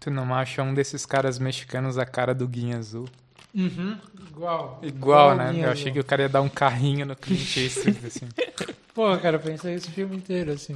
Tu não acha um desses caras mexicanos a cara do Guinha Azul? Uhum. Igual. Igual, né? Guinha Eu Azul. achei que o cara ia dar um carrinho no Clint Eastwood, assim. Porra, cara, pensei o filme inteiro, assim.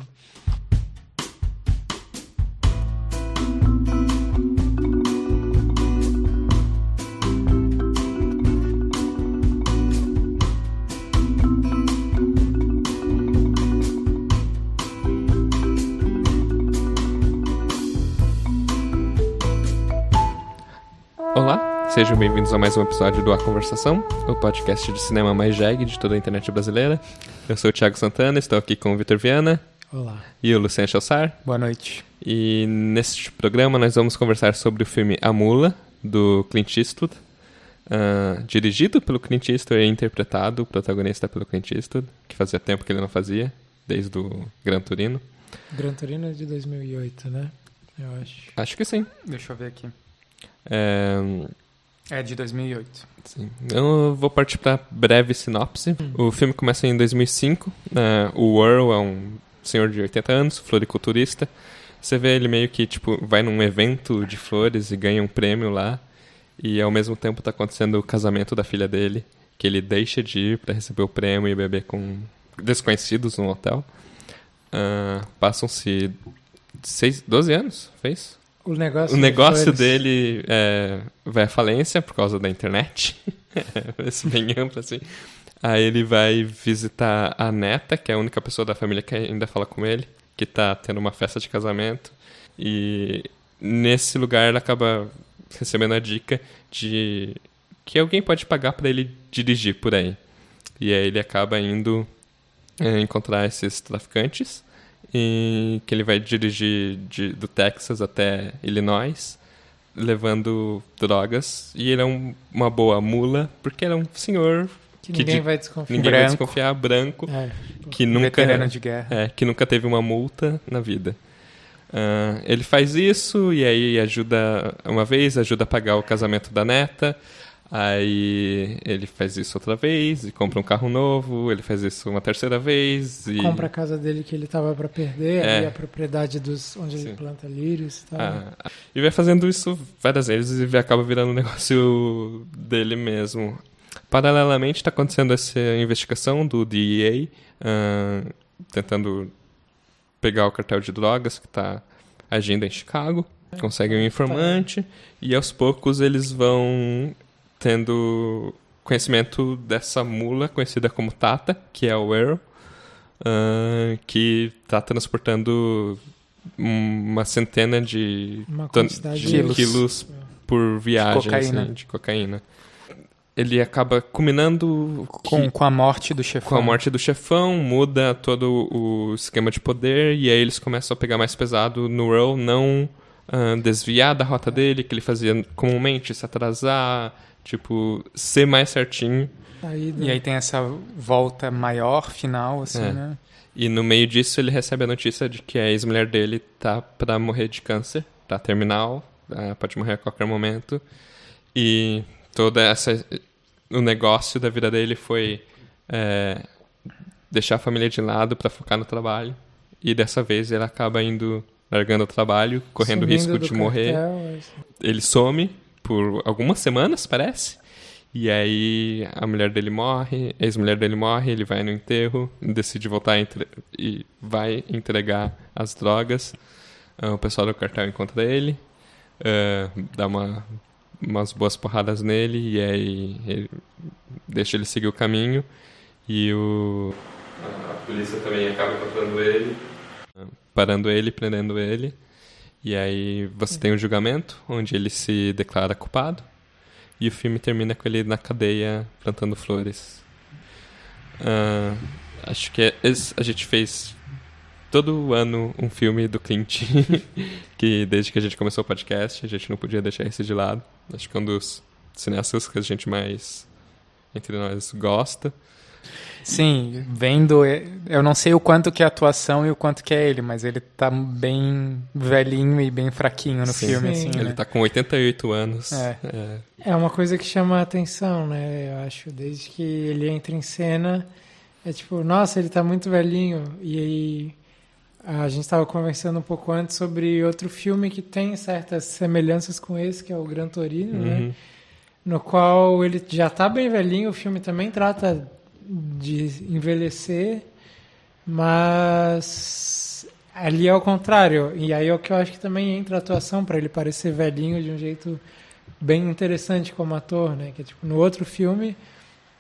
Sejam bem-vindos a mais um episódio do A Conversação, o podcast de cinema mais jegue de toda a internet brasileira. Eu sou o Thiago Santana, estou aqui com o Vitor Viana Olá. e o Luciano Chassar. Boa noite. E neste programa nós vamos conversar sobre o filme A Mula, do Clint Eastwood, ah, dirigido pelo Clint Eastwood e interpretado, o protagonista pelo Clint Eastwood, que fazia tempo que ele não fazia, desde o Gran Turino. Gran Turino é de 2008, né? Eu acho. Acho que sim. Deixa eu ver aqui. É, É de 2008. Sim. Eu vou partir para breve sinopse. O filme começa em 2005. né? o Earl é um senhor de 80 anos, floriculturista. Você vê ele meio que tipo vai num evento de flores e ganha um prêmio lá. E ao mesmo tempo tá acontecendo o casamento da filha dele, que ele deixa de ir para receber o prêmio e beber com desconhecidos no hotel. Ah, Passam-se seis, 12 anos, fez? O negócio, O negócio dele é, vai à falência por causa da internet. Esse bem amplo, assim. Aí ele vai visitar a neta, que é a única pessoa da família que ainda fala com ele, que tá tendo uma festa de casamento. E nesse lugar ele acaba recebendo a dica de que alguém pode pagar para ele dirigir por aí. E aí ele acaba indo é, encontrar esses traficantes e que ele vai dirigir de- do Texas até Illinois levando drogas e ele é um- uma boa mula porque ele é um senhor Que que ninguém de- vai desconfiar. ninguém vai Branco. desconfiar branco É. que nunca Veterano de guerra. é, que nunca teve uma multa na vida. Ah, ele faz isso e aí ajuda uma vez, ajuda a pagar o casamento da neta. Aí ele faz isso outra vez e compra um carro novo. Ele faz isso uma terceira vez e Compra a casa dele que ele tava pra perder, É. a propriedade dos onde Sim. ele planta lírios e tal. Ah, e vai fazendo isso várias vezes e acaba virando um negócio dele mesmo. Paralelamente está acontecendo essa investigação do DEA, ah, tentando pegar o cartel de drogas que está agindo em Chicago. Conseguem um informante e aos poucos eles vão tendo conhecimento dessa mula conhecida como Tata, que é o Earl, ah, que está transportando uma centena de, Uma de Quilos. quilos por viagem cocaína. assim, de cocaína. Ele acaba culminando Com, que- com a morte do chefão. com a morte do chefão, muda todo o esquema de poder e aí eles começam a pegar mais pesado no Earl, não ah, desviar da rota dele, que ele fazia comumente, se atrasar, tipo, ser mais certinho. saída. E aí tem essa volta maior, final, assim, É. né? E no meio disso ele recebe a notícia de que a ex-mulher dele tá pra morrer de câncer, tá terminal, ah, pode morrer a qualquer momento. E toda essa o negócio da vida dele foi é, deixar a família de lado pra focar no trabalho. E dessa vez ele acaba indo largando o trabalho, correndo Sumindo risco de morrer. cartel, assim. Ele some por algumas semanas, parece. E aí a mulher dele morre, a ex-mulher dele morre, ele vai no enterro, decide voltar a entre- e vai entregar as drogas. Ah, o pessoal do cartel encontra ele, ah, dá uma, umas boas porradas nele e aí ele- deixa ele seguir o caminho. E o, a polícia também acaba encontrando ele, parando ele, prendendo ele. E aí você tem o julgamento, onde ele se declara culpado. E o filme termina com ele na cadeia plantando flores. Ah, acho que é, a gente fez todo ano um filme do Clint, que desde que a gente começou o podcast, a gente não podia deixar esse de lado. Acho que é um dos cineastas que a gente mais, entre nós, gosta. Sim, vendo. Eu não sei o quanto que é a atuação e o quanto que é ele, mas ele tá bem velhinho e bem fraquinho no Sim. filme, Sim. assim. Ele né? tá com 88 anos. É. É, É uma coisa que chama a atenção, né? Eu acho, desde que ele entra em cena, é tipo, nossa, ele tá muito velhinho. E aí a gente estava conversando um pouco antes sobre outro filme que tem certas semelhanças com esse, que é o Gran Torino, né? Uhum. No qual ele já está bem velhinho, o filme também trata de envelhecer, mas ali é o contrário. E aí é o que eu acho que também entra a atuação para ele parecer velhinho de um jeito bem interessante como ator, né? Que é, tipo no outro filme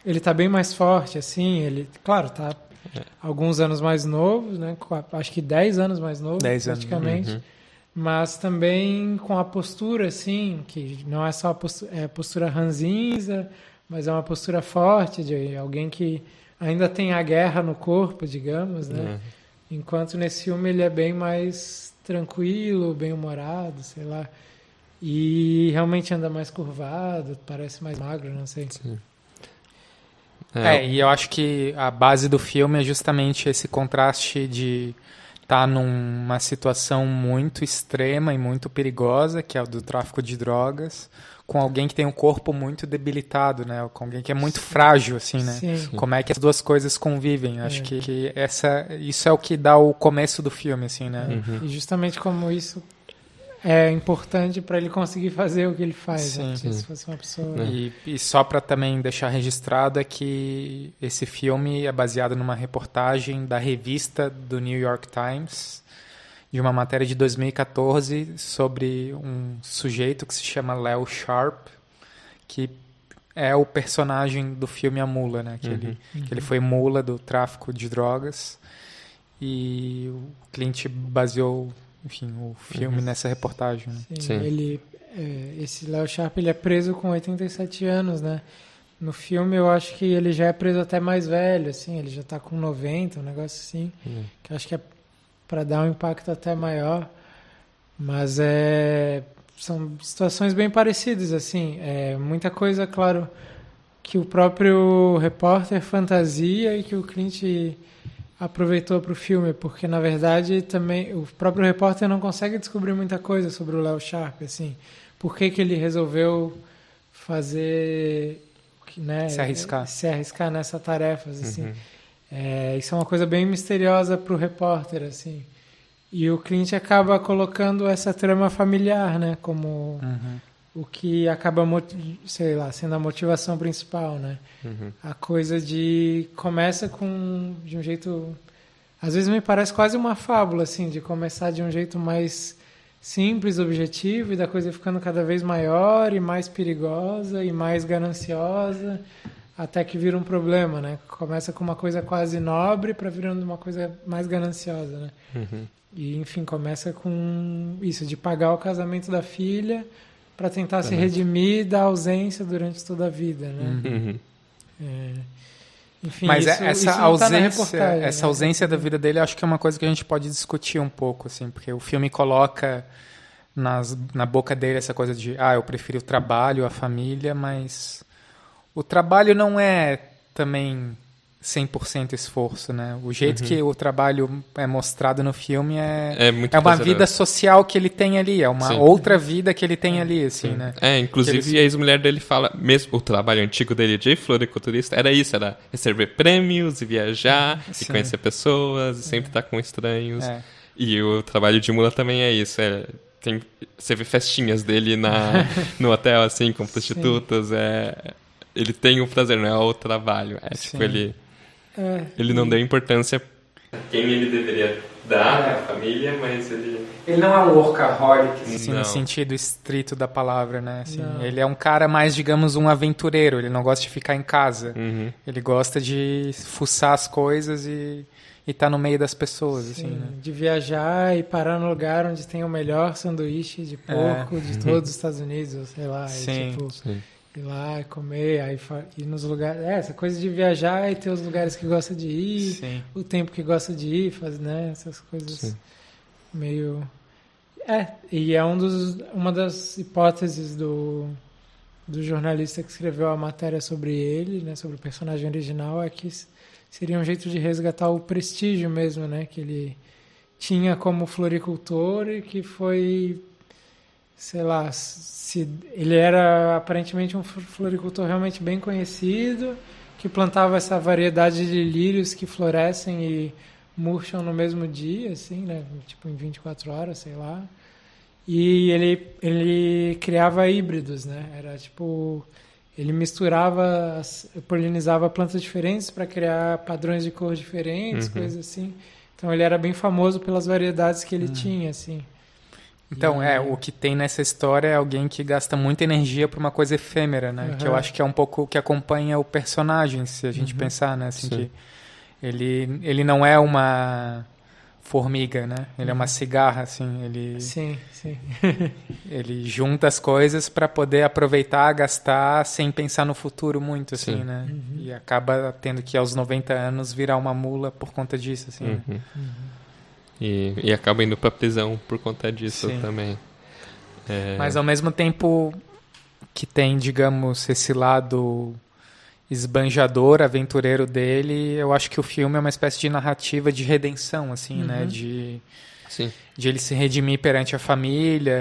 ele tá bem mais forte, assim, ele, claro, tá alguns anos mais novo, né? Acho que 10 anos mais novo, 10 anos, praticamente. uhum. Mas também com a postura, assim, que não é só a postura, é a postura ranzinza, mas é uma postura forte de alguém que ainda tem a guerra no corpo, digamos, né? É. Enquanto nesse filme ele é bem mais tranquilo, bem humorado, sei lá. E realmente anda mais curvado, parece mais magro, não sei. É, e eu acho que a base do filme é justamente esse contraste de estar numa situação muito extrema e muito perigosa, que é o do tráfico de drogas, com alguém que tem um corpo muito debilitado, né? Com alguém que é muito frágil, assim, né? Sim. Como é que as duas coisas convivem? Acho É. que, que essa, isso é o que dá o começo do filme, assim, né? Uhum. E justamente como isso é importante para ele conseguir fazer o que ele faz. né? Sim. Sim. Se fosse uma pessoa. É. E, e só para também deixar registrado é que esse filme é baseado numa reportagem da revista do New York Times, de uma matéria de 2014 sobre um sujeito que se chama Leo Sharp, que é o personagem do filme A Mula, né? Que, ele, que ele foi mula do tráfico de drogas e o Clint baseou, enfim, o filme nessa reportagem. Né? Sim, Sim. Ele, é, esse Léo Sharp ele é preso com 87 anos, né? No filme eu acho que ele já é preso até mais velho, assim, ele já tá com 90, um negócio assim, Uhum. que eu acho que é para dar um impacto até maior. Mas é são situações bem parecidas, assim, é muita coisa, claro, que o próprio repórter fantasia e que o Clint aproveitou para o filme, porque na verdade também o próprio repórter não consegue descobrir muita coisa sobre o Léo Sharp, assim, por que, que ele resolveu fazer, né, Se arriscar. se arriscar nessa tarefa, assim. Uhum. É, isso é uma coisa bem misteriosa para o repórter, assim. E o Clint acaba colocando essa trama familiar, né, como Uhum. o que acaba, sei lá, sendo a motivação principal, né? Uhum. A coisa de começa com de um jeito às vezes me parece quase uma fábula assim, de começar de um jeito mais simples, objetivo e da coisa ficando cada vez maior e mais perigosa e mais gananciosa, até que vira um problema, né? Começa com uma coisa quase nobre para virando uma coisa mais gananciosa, né? Uhum. E enfim, começa com isso de pagar o casamento da filha para tentar se redimir da ausência durante toda a vida, né? Uhum. É, Enfim, Mas isso, é- essa isso tá na ausência, reportagem, essa né? ausência da vida dele, acho que é uma coisa que a gente pode discutir um pouco, assim, porque o filme coloca nas, na boca dele essa coisa de, ah, eu prefiro o trabalho, a família, mas o trabalho não é também 100% esforço, né? O jeito que o trabalho é mostrado no filme é, É muito é uma prazeroso. vida social que ele tem ali, é uma Sim. outra vida que ele tem ali, assim, né? É, inclusive Que eles- a ex-mulher dele fala, mesmo o trabalho antigo dele de floriculturista, era isso, era receber prêmios e viajar, e Sim. conhecer pessoas, e sempre estar com estranhos. É. E o trabalho de mula também é isso, é, tem, você vê festinhas dele na, no hotel, assim, com prostitutas, é, ele tem o prazer, não é o trabalho, é tipo, Sim. ele, É, ele não deu importância quem ele deveria dar à família, mas ele... Ele não é um workaholic, assim, Não. no sentido estrito da palavra, né? Assim, ele é um cara mais, digamos, um aventureiro. Ele não gosta de ficar em casa. Uhum. Ele gosta de fuçar as coisas e estar no meio das pessoas, assim, sim, né? de viajar e parar no lugar onde tem o melhor sanduíche de porco de todos os Estados Unidos, sei lá, É. Sim, e, tipo, sim. Ir lá e comer, aí ir nos lugares, é, essa coisa de viajar e ter os lugares que gosta de ir, Sim. o tempo que gosta de ir, faz, né, essas coisas Sim. meio é, e é um dos, uma das hipóteses do do jornalista que escreveu a matéria sobre ele, né, sobre o personagem original, é que seria um jeito de resgatar o prestígio mesmo, né, que ele tinha como floricultor e que foi, sei lá, se ele era aparentemente um fl- floricultor realmente bem conhecido, que plantava essa variedade de lírios que florescem e murcham no mesmo dia, assim, né? Tipo em 24 horas, sei lá. E ele, ele criava híbridos, né? Era tipo. Ele misturava, polinizava plantas diferentes para criar padrões de cor diferentes, uhum. coisas assim. Então ele era bem famoso pelas variedades que ele uhum. tinha, assim. Então, e... é, o que tem nessa história é alguém que gasta muita energia para uma coisa efêmera, né? Uhum. Que eu acho que é um pouco o que acompanha o personagem, se a gente uhum. pensar, né? Assim, que ele, ele não é uma formiga, né? Ele é uma uhum. cigarra, assim. Ele, sim, sim. ele junta as coisas para poder aproveitar, gastar, sem pensar no futuro muito, assim, sim. né? Uhum. E acaba tendo que, aos 90 anos, virar uma mula por conta disso, assim. Né? E, e acaba indo pra prisão por conta disso sim. também. É... Mas, ao mesmo tempo que tem, digamos, esse lado esbanjador, aventureiro dele, eu acho que o filme é uma espécie de narrativa de redenção, assim, né? uhum. né? De, Sim. de ele se redimir perante a família,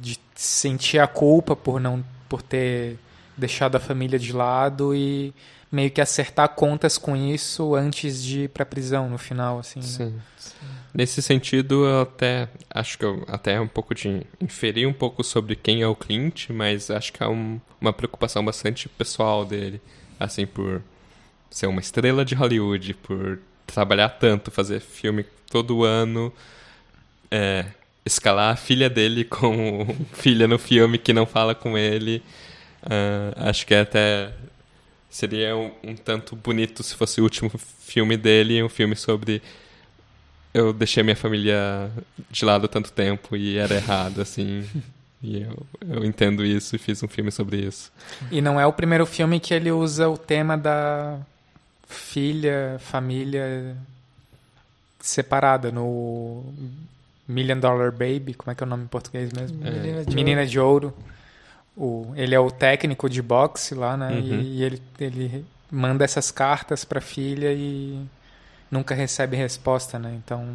de sentir a culpa por não por ter deixado a família de lado e meio que acertar contas com isso antes de ir para prisão no final, assim. Né? Sim. Né? Sim. Nesse sentido, eu até acho que eu até é um pouco de inferir um pouco sobre quem é o Clint, mas acho que é um, uma preocupação bastante pessoal dele assim, por ser uma estrela de Hollywood, por trabalhar tanto, fazer filme todo ano, é, escalar a filha dele como filha no filme que não fala com ele. Uh, acho que até seria um, um, tanto bonito se fosse o último filme dele, um filme sobre eu deixei minha família de lado tanto tempo e era errado, assim. E eu, eu entendo isso e fiz um filme sobre isso. E não é o primeiro filme que ele usa o tema da filha, família separada no Million Dollar Baby, como é que é o nome em português mesmo? É. Menina, de, Menina de Ouro. O, ele é o técnico de boxe lá, né? Uhum. E, e, ele, ele manda essas cartas para a filha e nunca recebe resposta, né? Então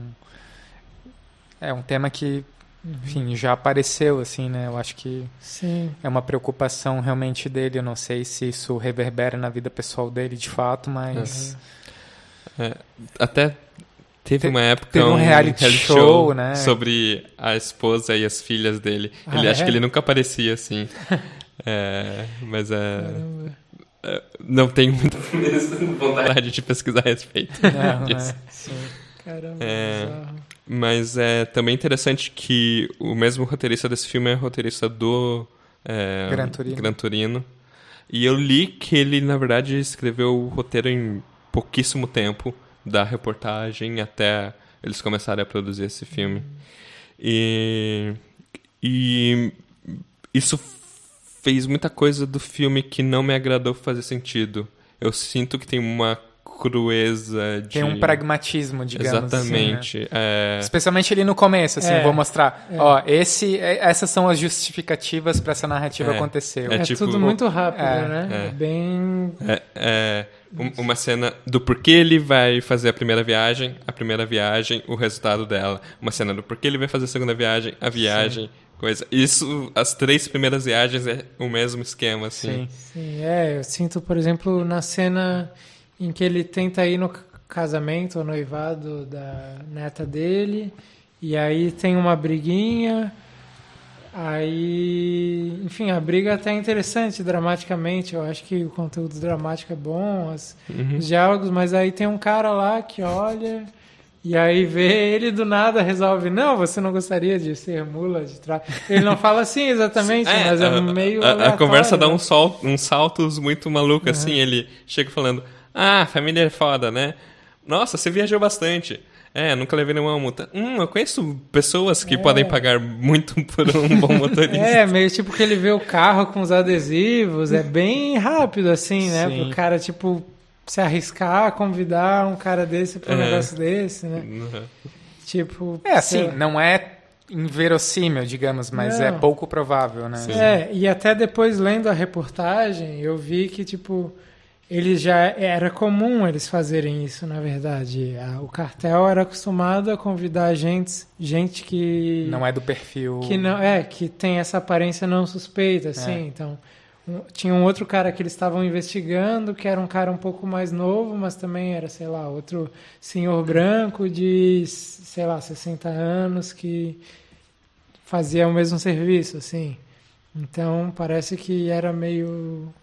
é um tema que enfim, já apareceu, assim, né? Eu acho que Sim. é uma preocupação realmente dele. Eu não sei se isso reverbera na vida pessoal dele de fato, mas. Uhum. É, até teve Te, uma época teve um, um reality, reality show, show, né? sobre a esposa e as filhas dele. Ah, ele é? acho que ele nunca aparecia assim. é, mas é. é não tenho muita vontade de pesquisar a respeito não, disso. É. Caramba, é, mas é também interessante que o mesmo roteirista desse filme é roteirista do é, Gran, Turino. Gran Turino. E eu li que ele, na verdade, escreveu o roteiro em pouquíssimo tempo, da reportagem até eles começarem a produzir esse filme. E, e isso fez muita coisa do filme que não me agradou fazer sentido. Eu sinto que tem uma crueza de... Tem um pragmatismo, digamos Exatamente. Assim, né? é... Especialmente ali no começo, assim, é, vou mostrar. É. Ó, esse, é, essas são as justificativas para essa narrativa é. acontecer. É, tipo, tudo muito rápido, é. né? Bem... É, uma cena do porquê ele vai fazer a primeira viagem, a primeira viagem, o resultado dela. Uma cena do porquê ele vai fazer a segunda viagem, a viagem... Sim coisa. Isso, as três primeiras viagens é o mesmo esquema, assim. Sim, Sim é. Eu sinto, por exemplo, na cena em que ele tenta ir no casamento ou noivado da neta dele, e aí tem uma briguinha, aí, enfim, a briga até é interessante dramaticamente, eu acho que o conteúdo dramático é bom, as, uhum. os diálogos, mas aí tem um cara lá que olha... E aí vê ele do nada resolve, não, você não gostaria de ser mula de trás. Ele não fala assim exatamente, é, mas é a, meio. A, a, conversa dá né? um sol, uns saltos muito malucos, uhum. assim. Ele chega falando: ah, família é foda, né? Nossa, você viajou bastante. É, nunca levei nenhuma multa. Hum, eu conheço pessoas que é. podem pagar muito por um bom motorista. é, meio tipo que ele vê o carro com os adesivos, é bem rápido assim, né? Sim. Pro cara, tipo, se arriscar, convidar um cara desse para um uhum. negócio desse, né? Uhum. Tipo. É assim, não é inverossímil, digamos, mas é não. é pouco provável, né? Sim. É, e até depois lendo a reportagem, eu vi que, tipo eles já era comum eles fazerem isso, na verdade. O cartel era acostumado a convidar gente, gente que não é do perfil que não é que tem essa aparência não suspeita, assim. É. Então, tinha um outro cara que eles estavam investigando, que era um cara um pouco mais novo, mas também era, sei lá, outro senhor branco de, sei lá, 60 anos que fazia o mesmo serviço, assim. Então parece que era meio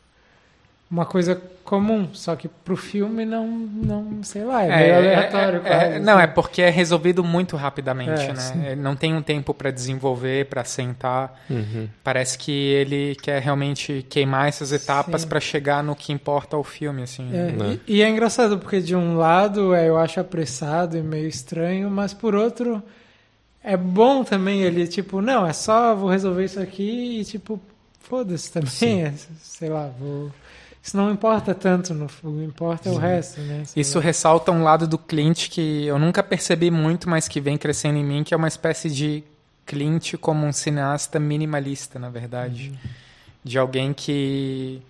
uma coisa comum, só que pro filme não, não sei lá, é, meio aleatório. é- é- quase, não, é assim. porque é resolvido muito rapidamente, É, né? sim. Ele Não tem um tempo para desenvolver, para sentar. Uhum. Parece que ele quer realmente queimar essas etapas para chegar no que importa ao filme, assim. É, Né? e, e é engraçado porque de um lado é, eu acho apressado e meio estranho, mas por outro é bom também ele, tipo, não, é só vou resolver isso aqui e tipo, foda-se também, é, sei lá, vou. Isso não importa tanto, no, o que importa é o resto, né? sei Isso lá. ressalta um lado do Clint que eu nunca percebi muito, mas que vem crescendo em mim, que é uma espécie de Clint como um cineasta minimalista, na verdade. De alguém que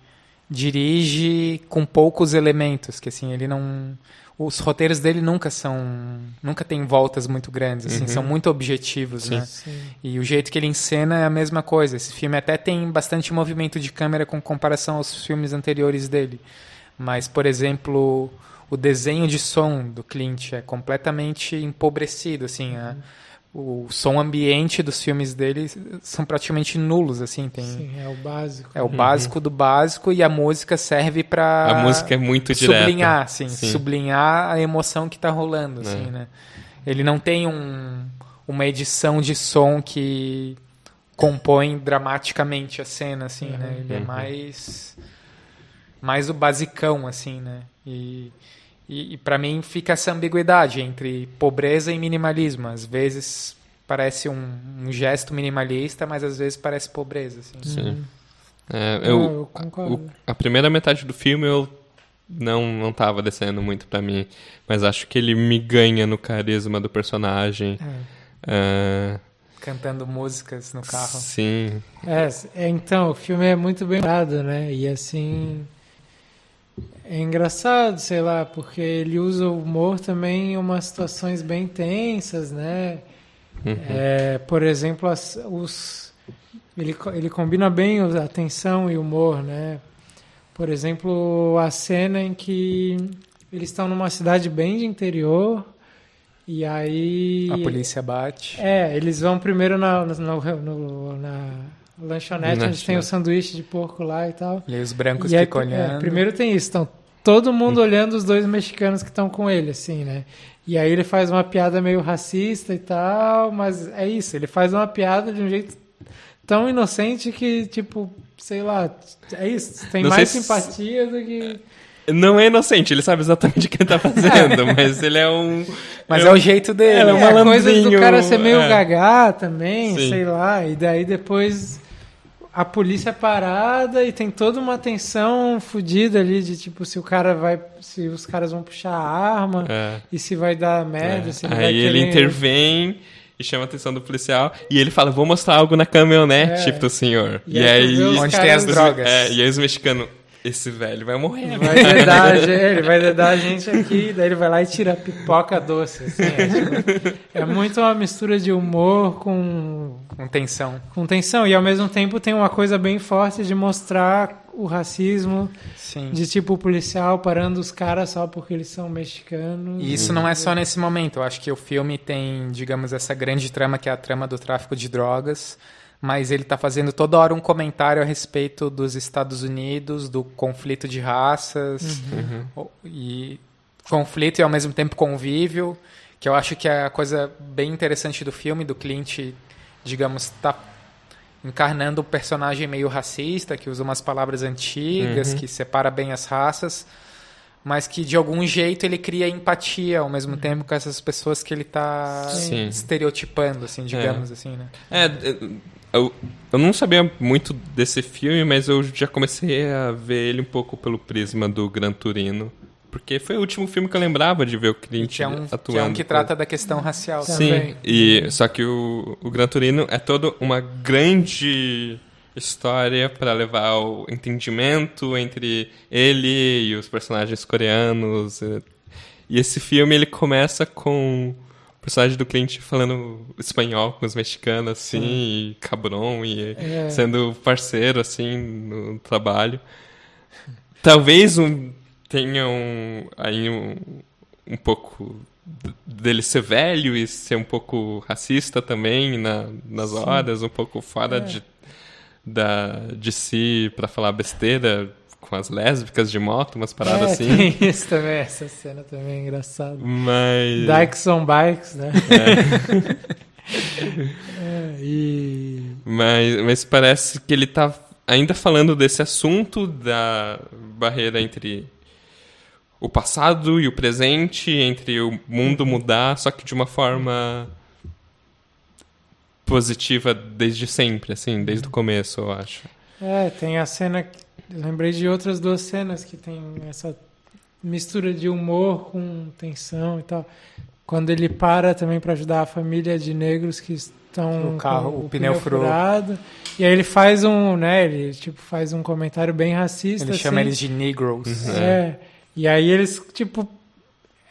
dirige com poucos elementos, que assim, ele não os roteiros dele nunca são nunca tem voltas muito grandes, assim, Uhum. são muito objetivos, Sim. né? Sim. E o jeito que ele encena é a mesma coisa. Esse filme até tem bastante movimento de câmera com comparação aos filmes anteriores dele. Mas, por exemplo, o desenho de som do Clint é completamente empobrecido, assim, a- o som ambiente dos filmes dele são praticamente nulos, assim, tem Sim, é o básico. é o básico do básico e a música serve para A música é muito direta. sublinhar, sim, Sim. sublinhar a emoção que tá rolando, assim, É. né? Ele não tem um, uma edição de som que compõe dramaticamente a cena, assim, né? Ele é Uhum. mais mais o basicão, assim, né? E, e, e para mim fica essa ambiguidade entre pobreza e minimalismo. Às vezes parece um, um gesto minimalista, mas às vezes parece pobreza, assim. Sim. É, Não, eu, eu concordo. o- a primeira metade do filme eu não não tava descendo muito pra mim, mas acho que ele me ganha no carisma do personagem. É. É, Cantando músicas no carro. sim, É, é, então, o filme é muito bem lembrado, né? E assim. É engraçado, sei lá, porque ele usa o humor também em umas situações bem tensas, né? Uhum. É, por exemplo, as- os, ele, ele combina bem a tensão e o humor, né? Por exemplo, a cena em que eles estão numa cidade bem de interior e aí A polícia bate. é, eles vão primeiro na, no- no- na lanchonete, onde tem o sanduíche de porco lá e tal. E aí os brancos E aí, ficam é, olhando. primeiro tem isso, então todo mundo olhando os dois mexicanos que estão com ele, assim, né? E aí ele faz uma piada meio racista e tal, mas é isso, ele faz uma piada de um jeito tão inocente que, tipo, sei lá, é isso, tem Não mais sei se- simpatia do que... Não é inocente, ele sabe exatamente o que ele tá fazendo, mas ele é um. Mas é é o jeito dele. É, é um É, coisa do cara ser meio é. gagá também, Sim. sei lá. E daí depois a polícia é parada e tem toda uma tensão fodida ali de tipo se o cara vai. Se os caras vão puxar a arma É. e se vai dar merda, É. se ele vai Aí ele querer- intervém e chama a atenção do policial e ele fala: Vou mostrar algo na caminhonete É. pro senhor. E E, aí aí. Onde caras- tem as drogas. É, e aí os mexicanos. Esse velho vai morrer. Vai dedar, ele vai dedar a gente aqui, daí ele vai lá e tira a pipoca doce. assim, é, tipo, é muito uma mistura de humor com Com tensão. com tensão e ao mesmo tempo tem uma coisa bem forte de mostrar o racismo Sim. de tipo o policial parando os caras só porque eles são mexicanos. E isso não é só nesse momento. Eu acho que o filme tem, digamos, essa grande trama que é a trama do tráfico de drogas, mas ele está fazendo toda hora um comentário a respeito dos Estados Unidos, do conflito de raças o- e conflito e ao mesmo tempo convívio, que eu acho que é a coisa bem interessante do filme, do Clint, digamos, tá encarnando um personagem meio racista, que usa umas palavras antigas, Uhum. que separa bem as raças, mas que de algum jeito ele cria empatia ao mesmo tempo com essas pessoas que ele está estereotipando, assim, digamos assim, né? É, eu, eu não sabia muito desse filme, mas eu já comecei a ver ele um pouco pelo prisma do Gran Turino. Porque foi o último filme que eu lembrava de ver o Clint Que é um, atuando. que, é um que trata da questão racial. Sim. Também. e só que o, o Gran Turino é toda uma grande história para levar ao entendimento entre ele e os personagens coreanos. E esse filme ele começa com personagem do cliente falando espanhol com os mexicanos, assim, e cabrão, e É. sendo parceiro, assim, no trabalho. Talvez um, tenha um, aí um, um pouco dele ser velho e ser um pouco racista também na, nas horas, um pouco fora É. de, da, de si para falar besteira com as lésbicas de moto, umas paradas é, assim. tem isso também, essa cena também é engraçada. Mas. Dykes on Bikes, né? É, e... Mas, mas parece que ele tá ainda falando desse assunto da barreira entre o passado e o presente, entre o mundo mudar, só que de uma forma positiva desde sempre, assim, desde o começo, eu acho. É, tem a cena. Eu lembrei de outras duas cenas que tem essa mistura de humor com tensão e tal. Quando ele para também para ajudar a família de negros que estão O carro, com o pneu furou. furado. E aí ele faz um, né, ele tipo faz um comentário bem racista Ele assim. chama eles de Negroes. Uhum. É. E aí eles, tipo.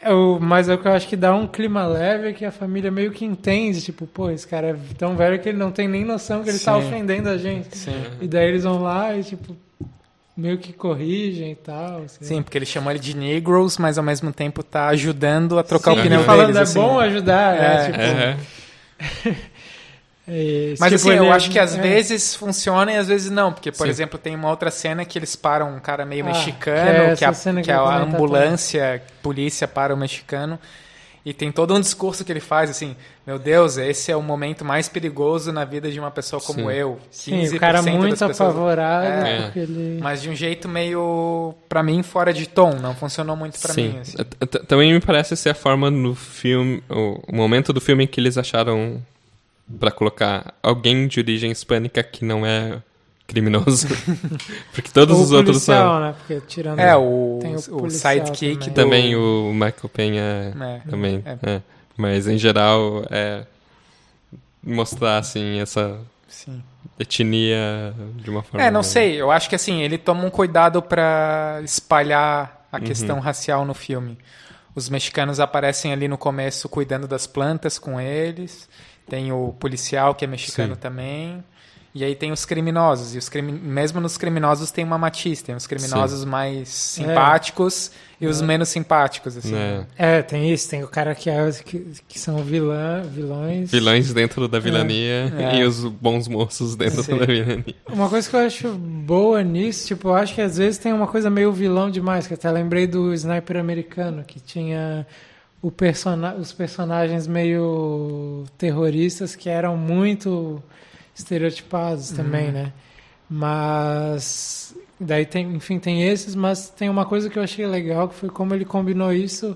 É o, mas é o que eu acho que dá um clima leve é que a família meio que entende, tipo, pô, esse cara é tão velho que ele não tem nem noção que ele tá Sim. ofendendo a gente. Sim. E daí eles vão lá e, tipo, meio que corrigem e tal. assim. Sim, porque ele chamou ele de Negroes, mas ao mesmo tempo tá ajudando a trocar Sim, o pneu falando, deles. é assim. bom ajudar, É, é, tipo, É, é, Mas tipo, assim, eu acho que às é. vezes funciona e às vezes não. Porque, por Sim. exemplo, tem uma outra cena que eles param um cara meio Ah, mexicano, que é que, a, que a ambulância, polícia para o mexicano. E tem todo um discurso que ele faz assim: Meu Deus, esse é o momento mais perigoso na vida de uma pessoa como Sim. eu. Sim, o cara muito pessoas- apavorado É. porque ele... Mas de um jeito meio, pra mim, fora de tom. Não funcionou muito pra sim. mim. assim. T- Também me parece ser a forma no filme, o momento do filme que eles acharam pra colocar alguém de origem hispânica que não é criminoso. Porque todos Ou os outros policial, são. né? Porque tirando... É, o, Tem o o, policial sidekick também. do... Também o Michael Penha É, também. é. é. Mas em geral é mostrar assim essa sim. etnia de uma forma. É, não sei. Eu acho que assim, ele toma um cuidado pra espalhar a questão racial no filme. Os mexicanos aparecem ali no começo cuidando das plantas com eles. Tem o policial que é mexicano Sim. também. E aí tem os criminosos. E os crimi... mesmo nos criminosos tem uma matiz. Tem os criminosos mais simpáticos e os É. menos simpáticos, assim. Né? É, tem isso, tem o cara que, é, que, que são vilã, vilões. Vilões dentro da vilania É. e os bons moços dentro Sim. da vilania. Uma coisa que eu acho boa nisso, tipo, eu acho que às vezes tem uma coisa meio vilão demais, que até lembrei do Sniper americano, que tinha o persona os personagens meio terroristas que eram muito estereotipados também, né? Mas daí tem, enfim, tem esses, mas tem uma coisa que eu achei legal, que foi como ele combinou isso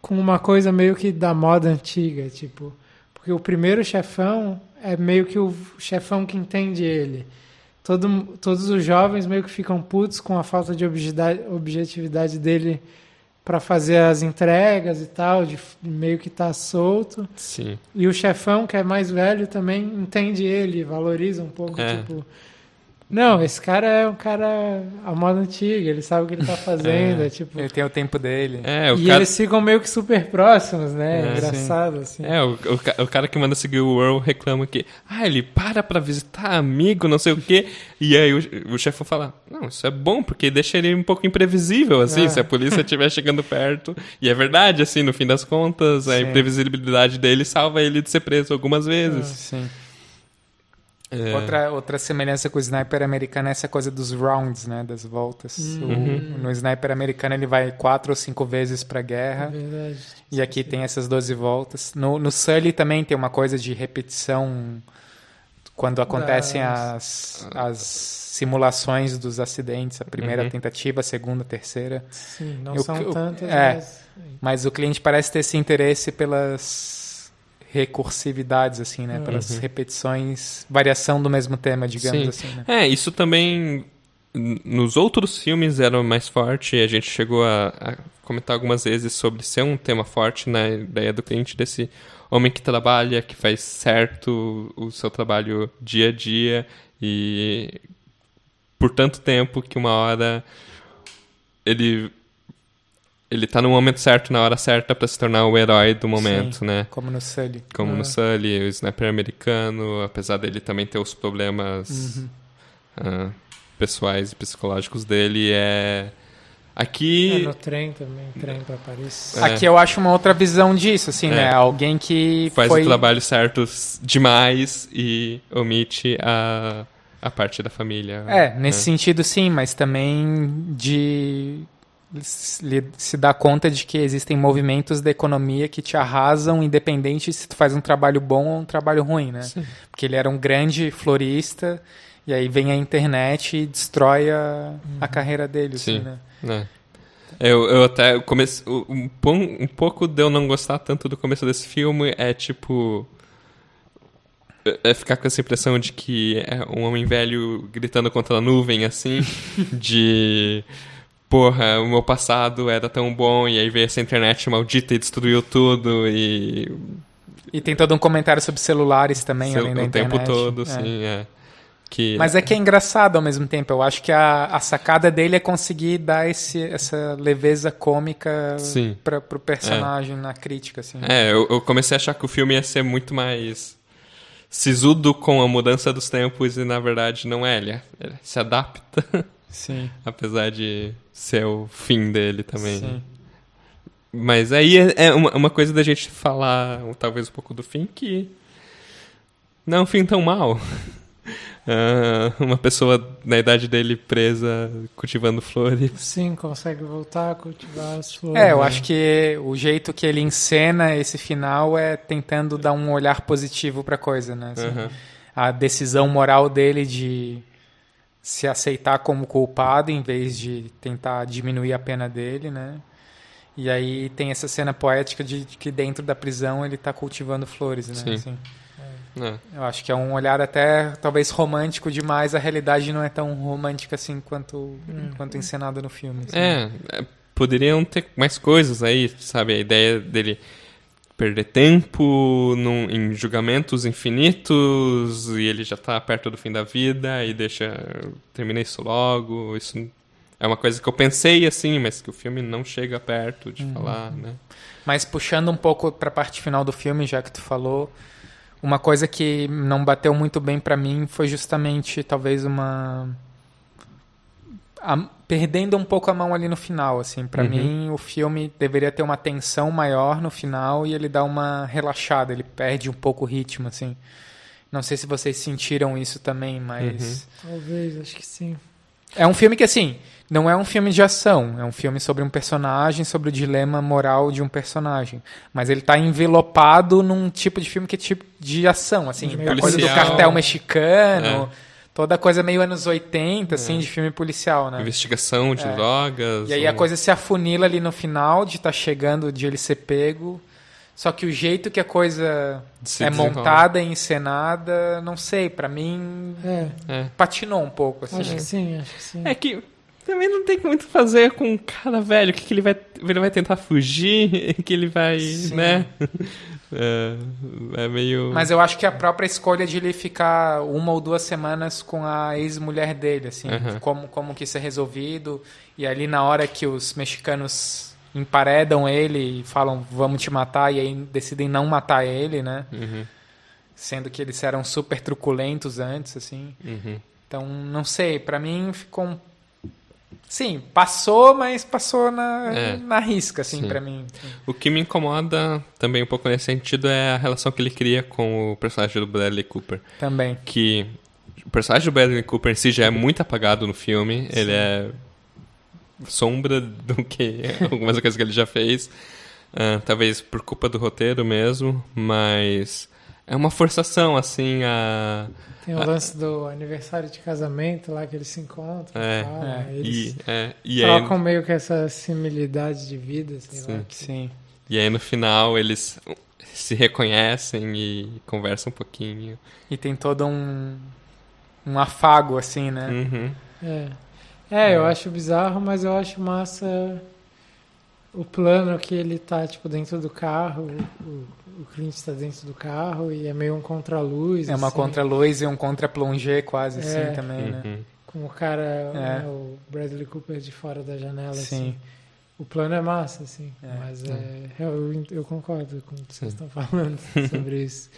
com uma coisa meio que da moda antiga, tipo, porque o primeiro chefão é meio que o chefão que entende ele. Todo, todos os jovens meio que ficam putos com a falta de objetividade dele para fazer as entregas e tal, de meio que tá solto. Sim. E o chefão, que é mais velho, também entende ele, valoriza um pouco, É. tipo... Não, esse cara é um cara à moda antiga, ele sabe o que ele tá fazendo, é, tipo... Ele tem o tempo dele. É, o e cara. eles ficam meio que super próximos, né? É, Engraçado, assim. É, o, o, o cara que manda seguir o Earl reclama que, ah, ele para pra visitar amigo, não sei o quê. E aí o, o chefe fala, não, isso é bom, porque deixa ele um pouco imprevisível, assim, É. se a polícia estiver chegando perto. E é verdade, assim, no fim das contas, a Sim. imprevisibilidade dele salva ele de ser preso algumas vezes. Sim. É. Outra, outra semelhança com o sniper americano é essa coisa dos rounds, né? Das voltas. O- Uhum. no sniper americano ele vai quatro ou cinco vezes pra É guerra. verdade. E aqui tem essas 12 voltas. No, no Sully também tem uma coisa de repetição quando acontecem as, as simulações dos acidentes. A primeira Uhum. tentativa, a segunda, a terceira. Sim, não Eu- são eu- tantas, é. mas... Mas o cliente parece ter esse interesse pelas recursividades, assim, né? Uhum. Pelas repetições, variação do mesmo tema, digamos Sim. assim, né? É, isso também nos outros filmes era mais forte. A gente chegou a, a comentar algumas vezes sobre ser um tema forte na ideia do cliente desse homem que trabalha, que faz certo o seu trabalho dia a dia e por tanto tempo que uma hora ele ele tá no momento certo, na hora certa pra se tornar o herói do momento, Sim, né? Como no Sully. Como Ah. no Sully, o sniper americano, apesar dele também ter os problemas Uhum. ah, pessoais e psicológicos dele, é... Aqui... É, no trem também, trem pra Paris. É. Aqui eu acho uma outra visão disso, assim, É. né? Alguém que faz foi... o trabalho certo demais e omite a, a parte da família. É, nesse né? sentido sim, mas também de se dar conta de que existem movimentos da economia que te arrasam, independente se tu faz um trabalho bom ou um trabalho ruim, né? Sim. Porque ele era um grande florista e aí vem a internet e destrói a, a carreira dele, assim, Sim. né? né? Eu, eu até comecei. Um, um pouco de eu não gostar tanto do começo desse filme é tipo. é- É ficar com essa impressão de que é um homem velho gritando contra a nuvem, assim, de. Porra, o meu passado era tão bom, e aí veio essa internet maldita e destruiu tudo, e. E tem todo um comentário sobre celulares também, seu- além da o internet. tempo todo, É. assim, é. Que, Mas é que é engraçado ao mesmo tempo. Eu acho que a, a sacada dele é conseguir dar esse, essa leveza cômica Sim. para pro personagem na crítica, assim. É, eu, eu comecei a achar que o filme ia ser muito mais sisudo com a mudança dos tempos e na verdade não é. Ele, ele se adapta, Sim. apesar de ser o fim dele também. Sim. Mas aí é, é uma, coisa da gente falar talvez um pouco do fim que não é um fim tão mal. Ah, uma pessoa na idade dele presa cultivando flores. Sim, consegue voltar a cultivar as flores. É, eu acho que o jeito que ele encena esse final é tentando dar um olhar positivo pra coisa, né? Assim. A decisão moral dele de se aceitar como culpado em vez de tentar diminuir a pena dele, né? E aí tem essa cena poética de, que dentro da prisão ele tá cultivando flores, né? Sim. Assim. É. Eu acho que é um olhar até talvez romântico demais. A realidade não é tão romântica assim quanto, quanto encenada no filme. assim. É, é, poderiam ter mais coisas aí, sabe? A ideia dele perder tempo num, em julgamentos infinitos e ele já tá perto do fim da vida e deixa. termina isso logo. Isso é uma coisa que eu pensei assim, mas que o filme não chega perto de falar, né? Mas puxando um pouco pra parte final do filme, já que tu falou, uma coisa que não bateu muito bem pra mim foi justamente talvez uma a- perdendo um pouco a mão ali no final, assim, Pra Uhum. mim o filme deveria ter uma tensão maior no final e ele dá uma relaxada, ele perde um pouco o ritmo, assim. Não sei se vocês sentiram isso também, mas Talvez, acho que sim. é um filme que, assim, não é um filme de ação. É um filme sobre um personagem, sobre o dilema moral de um personagem. Mas ele tá envelopado num tipo de filme que é tipo de ação, assim. Meio A coisa do cartel mexicano. É. Toda coisa meio anos 80, assim, de filme policial, né? Investigação de É. drogas. E aí a um- coisa se afunila ali no final, de estar chegando, de ele ser pego. Só que o jeito que a coisa se é montada e encenada, não sei, pra mim É, É. patinou um pouco, assim. acho que sim, acho que sim. É que também não tem muito o fazer com um cara velho. O que, que ele vai. Ele vai tentar fugir? Que ele vai. Sim. né? É, é meio. Mas eu acho que a própria escolha de ele ficar uma ou duas semanas com a ex-mulher dele, assim, como, como que isso é resolvido. E ali na hora que os mexicanos emparedam ele e falam vamos te matar, e aí decidem não matar ele, né? Uhum, Sendo que eles eram super truculentos antes, assim. uhum. Então, não sei, pra mim ficou um... Sim, passou, mas passou na, É. na risca, assim, Sim. pra mim. O que me incomoda também um pouco nesse sentido é a relação que ele cria com o personagem do Bradley Cooper. Também. Que o personagem do Bradley Cooper em si já é muito apagado no filme. Ele é sombra do que algumas coisas que ele já fez. Ah, talvez por culpa do roteiro mesmo, mas é uma forçação, assim, a... Tem o lance do aniversário de casamento lá que eles se encontram. É, falam, é. Eles E, é, e, aí, trocam meio que essa similidade de vida, sei Sim. lá. Sim. e aí no final eles se reconhecem e conversam um pouquinho. E tem todo um, um afago, assim, né? Uhum. É. É, eu acho bizarro, mas eu acho massa o plano que ele tá, tipo, dentro do carro, o, o Clint tá dentro do carro e é meio um contraluz. É uma assim, contra-luz e um contra-plongé quase, É. assim, também, né? Uhum. Com o cara, É. né, o Bradley Cooper de fora da janela, Sim. assim. o plano é massa, assim. É. mas é, eu, eu concordo com o que vocês estão falando sobre isso.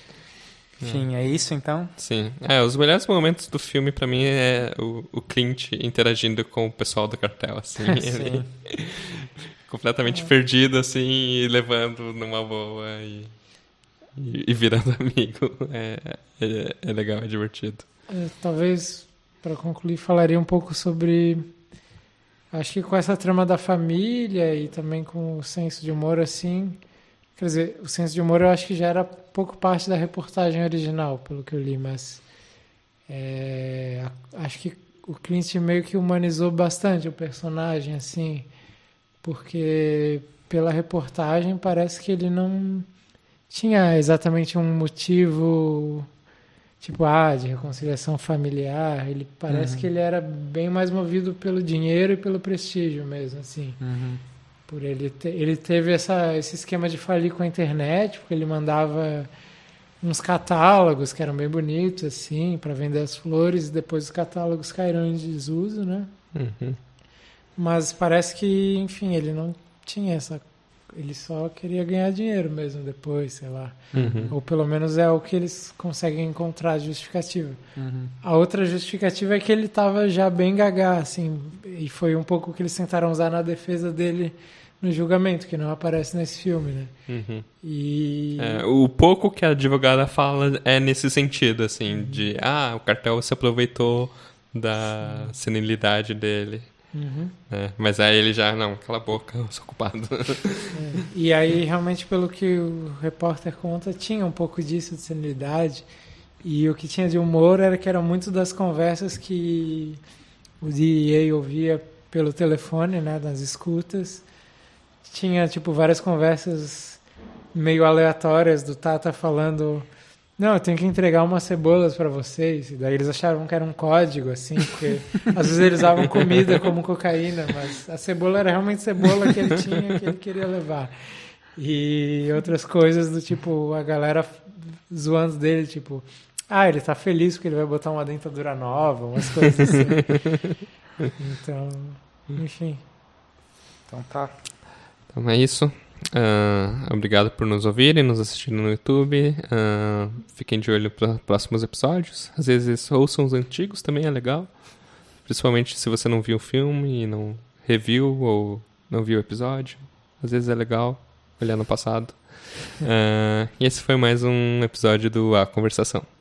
Enfim, é isso então? Sim. É, os melhores momentos do filme pra mim é o, o Clint interagindo com o pessoal do cartel, assim. ele Sim. completamente perdido, assim, e levando numa boa e, e, virando amigo. É, é, é legal, é divertido. É, talvez, para concluir, falaria um pouco sobre. Acho que com essa trama da família e também com o senso de humor, assim. Quer dizer, o senso de humor eu acho que já era pouco parte da reportagem original, pelo que eu li, mas. é, acho que o Clint meio que humanizou bastante o personagem, assim. Porque pela reportagem parece que ele não tinha exatamente um motivo tipo ah de reconciliação familiar ele parece Uhum. que ele era bem mais movido pelo dinheiro e pelo prestígio mesmo assim Uhum. por ele te, ele teve essa esse esquema de falir com a internet porque ele mandava uns catálogos que eram bem bonitos assim para vender as flores e depois os catálogos caíram em desuso né Uhum. mas parece que enfim ele não tinha essa ele só queria ganhar dinheiro mesmo depois sei lá Uhum. ou pelo menos é o que eles conseguem encontrar justificativa. Uhum. A outra justificativa é que ele estava já bem gagá, assim, e foi um pouco o que eles tentaram usar na defesa dele no julgamento, que não aparece nesse filme, né? Uhum. E É, o pouco que a advogada fala é nesse sentido, assim, de ah, o cartel se aproveitou da senilidade dele. Uhum. né? Mas aí ele já, não, cala a boca, eu sou culpado. É. E aí, realmente, pelo que o repórter conta, tinha um pouco disso de senilidade. E o que tinha de humor era que eram muito das conversas que o DEA ouvia pelo telefone, né, nas escutas. Tinha, tipo, várias conversas meio aleatórias do Tata falando não, eu tenho que entregar umas cebolas para vocês. E daí eles achavam que era um código, assim, porque às vezes eles usavam comida como cocaína, mas a cebola era realmente cebola que ele tinha, que ele queria levar. E outras coisas do tipo, a galera zoando dele, tipo, ah, ele tá feliz porque ele vai botar uma dentadura nova, umas coisas assim. Então, enfim. Então tá. Então é isso. Ah, obrigado por nos ouvirem, nos assistirem no YouTube. Ah, fiquem de olho para próximos episódios. Às vezes ouçam os antigos também é legal. Principalmente se você não viu o filme e não reviu ou não viu o episódio. Às vezes é legal olhar no passado. Ah, e esse foi mais um episódio do A Conversação.